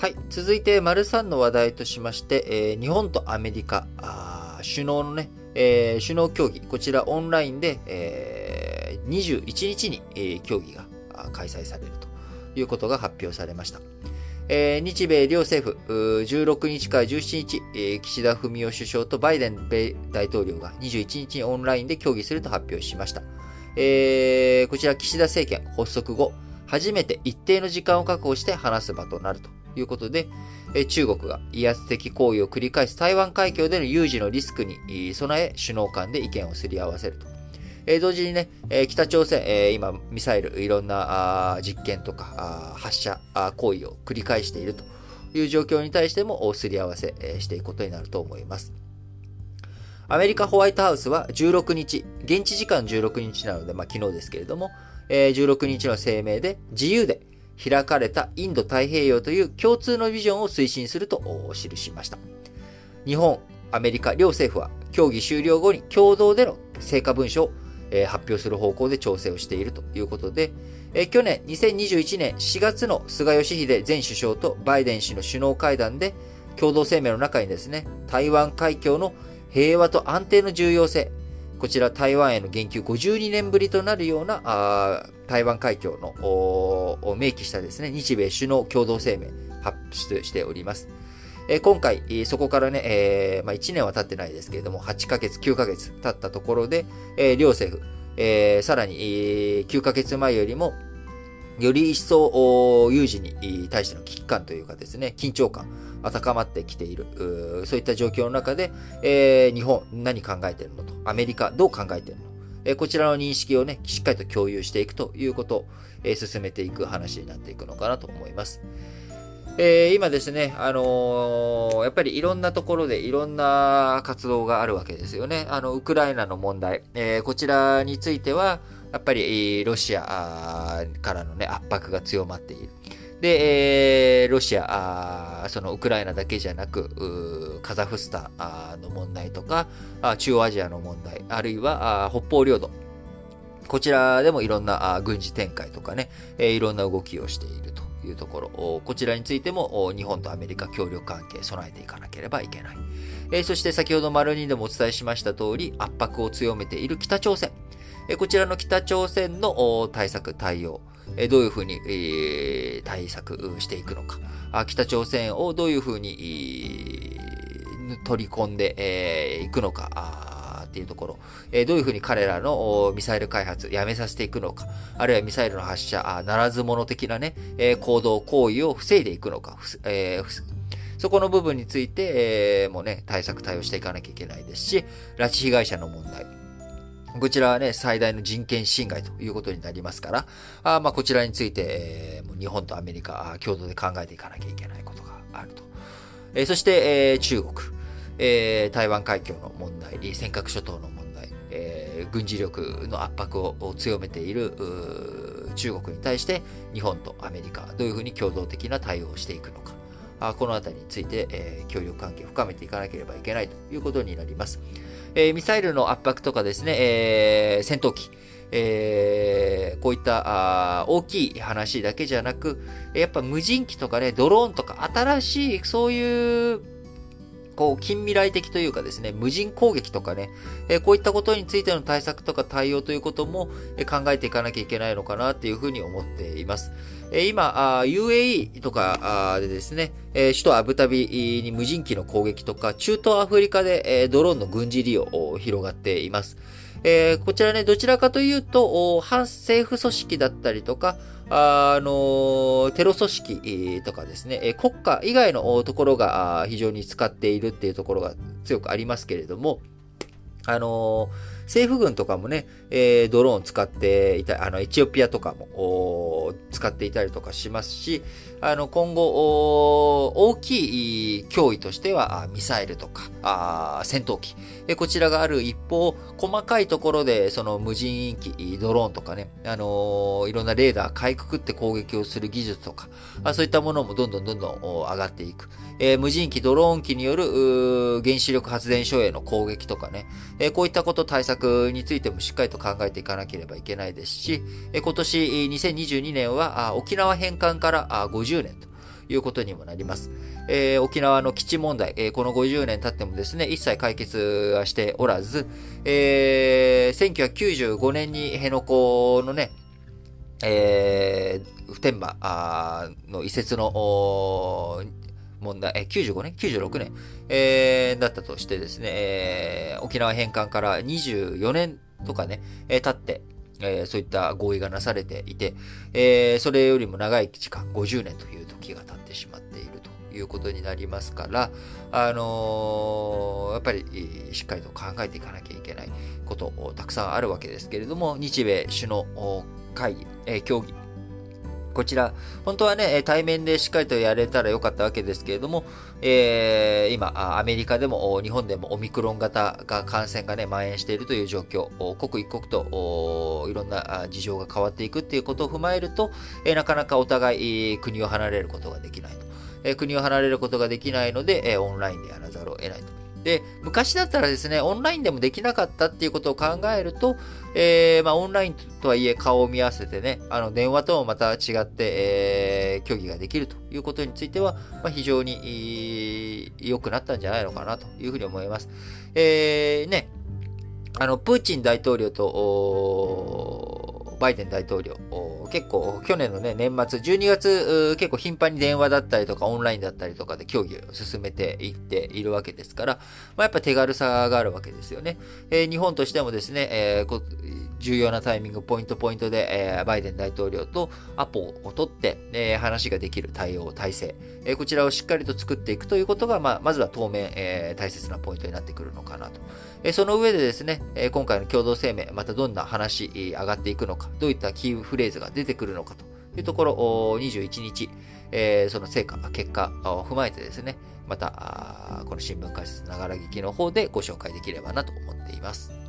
はい。続いて、丸3の話題としまして、えー、日本とアメリカ、あ首脳のね、えー、首脳協議、こちらオンラインで、えー、21日に、えー、協議が開催されるということが発表されました。えー、日米両政府、16日から17日、えー、岸田文雄首相とバイデン米大統領が21日にオンラインで協議すると発表しました。えー、こちら岸田政権発足後、初めて一定の時間を確保して話す場となるということで、中国が威圧的行為を繰り返す台湾海峡での有事のリスクに備え、首脳間で意見をすり合わせると。え同時にね、え北朝鮮、え今、ミサイル、いろんな実験とか発射行為を繰り返しているという状況に対してもすり合わせしていくことになると思います。アメリカホワイトハウスは16日、現地時間16日なので、まあ、昨日ですけれども、え16日の声明で自由で開かれたインド太平洋という共通のビジョンを推進すると記しました。日本、アメリカ両政府は協議終了後に共同での成果文書を発表する方向で調整をしているということで、去年2021年4月の菅義偉前首相とバイデン氏の首脳会談で共同声明の中にですね、台湾海峡の平和と安定の重要性、こちら台湾への言及52年ぶりとなるようなあ台湾海峡のを明記したですね、日米首脳共同声明発出しております。え今回、そこからね、えー、まあ、1年は経ってないですけれども、8ヶ月、9ヶ月経ったところで、えー、両政府、えー、さらに、え、9ヶ月前よりも、より一層、有事に対しての危機感というかですね、緊張感が、高まってきている、そういった状況の中で、えー、日本何考えているのと、アメリカどう考えているのえこちらの認識をね、しっかりと共有していくということを、え進めていく話になっていくのかなと思います。えー、今ですね、あのー、やっぱりいろんなところでいろんな活動があるわけですよね。あの、ウクライナの問題、えー、こちらについては、やっぱり、ロシアからのね、圧迫が強まっている。で、えー、ロシア、そのウクライナだけじゃなく、カザフスタンの問題とか、中央アジアの問題、あるいは北方領土。こちらでもいろんな軍事展開とかねえ、いろんな動きをしていると。いうところ、こちらについても日本とアメリカ協力関係備えていかなければいけない。えそして先ほど丸2でもお伝えしました通り、圧迫を強めている北朝鮮。こちらの北朝鮮の対策、対応、どういうふうに、対策していくのか。北朝鮮をどういうふうに、取り込んでいくのか。っていうところ、え、どういうふうに彼らのミサイル開発やめさせていくのか、あるいはミサイルの発射、ならず者的なね、え、行動、行為を防いでいくのか、え、そこの部分について、え、もね、対策対応していかなきゃいけないですし、拉致被害者の問題。こちらはね、最大の人権侵害ということになりますから、あまあ、こちらについて、えー、もう日本とアメリカ、共同で考えていかなきゃいけないことがあると。えー、そして、えー、中国。えー、台湾海峡の問題、尖閣諸島の問題、えー、軍事力の圧迫を強めている中国に対して日本とアメリカ、どういうふうに共同的な対応をしていくのか。あこのあたりについて、えー、協力関係を深めていかなければいけないということになります。えー、ミサイルの圧迫とかですね、えー、戦闘機、えー、こういったあ大きい話だけじゃなく、やっぱ無人機とかね、ドローンとか新しいそういうこう、近未来的というかですね、無人攻撃とかね、えー、こういったことについての対策とか対応ということも、えー、考えていかなきゃいけないのかなっていうふうに思っています。今、UAE とかでですね、首都アブタビに無人機の攻撃とか、中東アフリカで、ドローンの軍事利用を広がっています。こちらね、どちらかというと、反政府組織だったりとか、あの、テロ組織とかですね、国家以外のところが非常に使っているっていうところが強くありますけれども、あの政府軍とかもね、えー、ドローン使っていた、あの、エチオピアとかも使っていたりとかしますし、あの、今後、大きい脅威としては、ミサイルとか、あ戦闘機、こちらがある一方、細かいところで、その無人機、ドローンとかね、あのいろんなレーダー、かいくくって攻撃をする技術とか、あそういったものもどんどんどんどん上がっていく。えー、無人機、ドローン機による原子力発電所への攻撃とかね、えー、こういったこと対策についてもしっかりと考えていかなければいけないですし、今年2022年は沖縄返還から50年ということにもなります。えー、沖縄の基地問題、えー、この50年経ってもですね、一切解決はしておらず、えー、1995年に辺野古のね、えー、普天間の移設の問題、え95年 ?96 年、えー、だったとしてですね、えー、沖縄返還から24年とかね、えー、経って、えー、そういった合意がなされていて、えー、それよりも長い時間、50年という時が経ってしまっているということになりますから、あのー、やっぱりしっかりと考えていかなきゃいけないことたくさんあるわけですけれども、日米首脳会議、えー、協議、こちら、本当はね、対面でしっかりとやれたらよかったわけですけれども、えー、今、アメリカでも日本でもオミクロン型が感染がね、蔓延しているという状況、刻一刻といろんな事情が変わっていくっていうことを踏まえると、え、なかなかお互い国を離れることができないと。え、国を離れることができないので、え、オンラインでやらざるを得ないと。で、昔だったらですね、オンラインでもできなかったっていうことを考えると、えー、まあ、オンラインとはいえ顔を見合わせてね、あの、電話ともまた違って、えー、競技ができるということについては、まあ、非常に良くなったんじゃないのかなというふうに思います。えー、ね、あの、プーチン大統領と、バイデン大統領、結構去年のね、年末、12月、結構頻繁に電話だったりとかオンラインだったりとかで協議を進めていっているわけですから、まあ、やっぱ手軽さがあるわけですよね。えー、日本としてもですね、えー、重要なタイミング、ポイントポイントで、えー、バイデン大統領とアポを取って、えー、話ができる対応、体制、えー、こちらをしっかりと作っていくということが、まあ、まずは当面、えー、大切なポイントになってくるのかなと。え、その上でですね、え、今回の共同声明、またどんな話、上がっていくのか、どういったキーフレーズが出出てくるのかというところを、21日、えー、その成果、結果を踏まえてですね、また、この新聞解説ながら劇の方でご紹介できればなと思っています。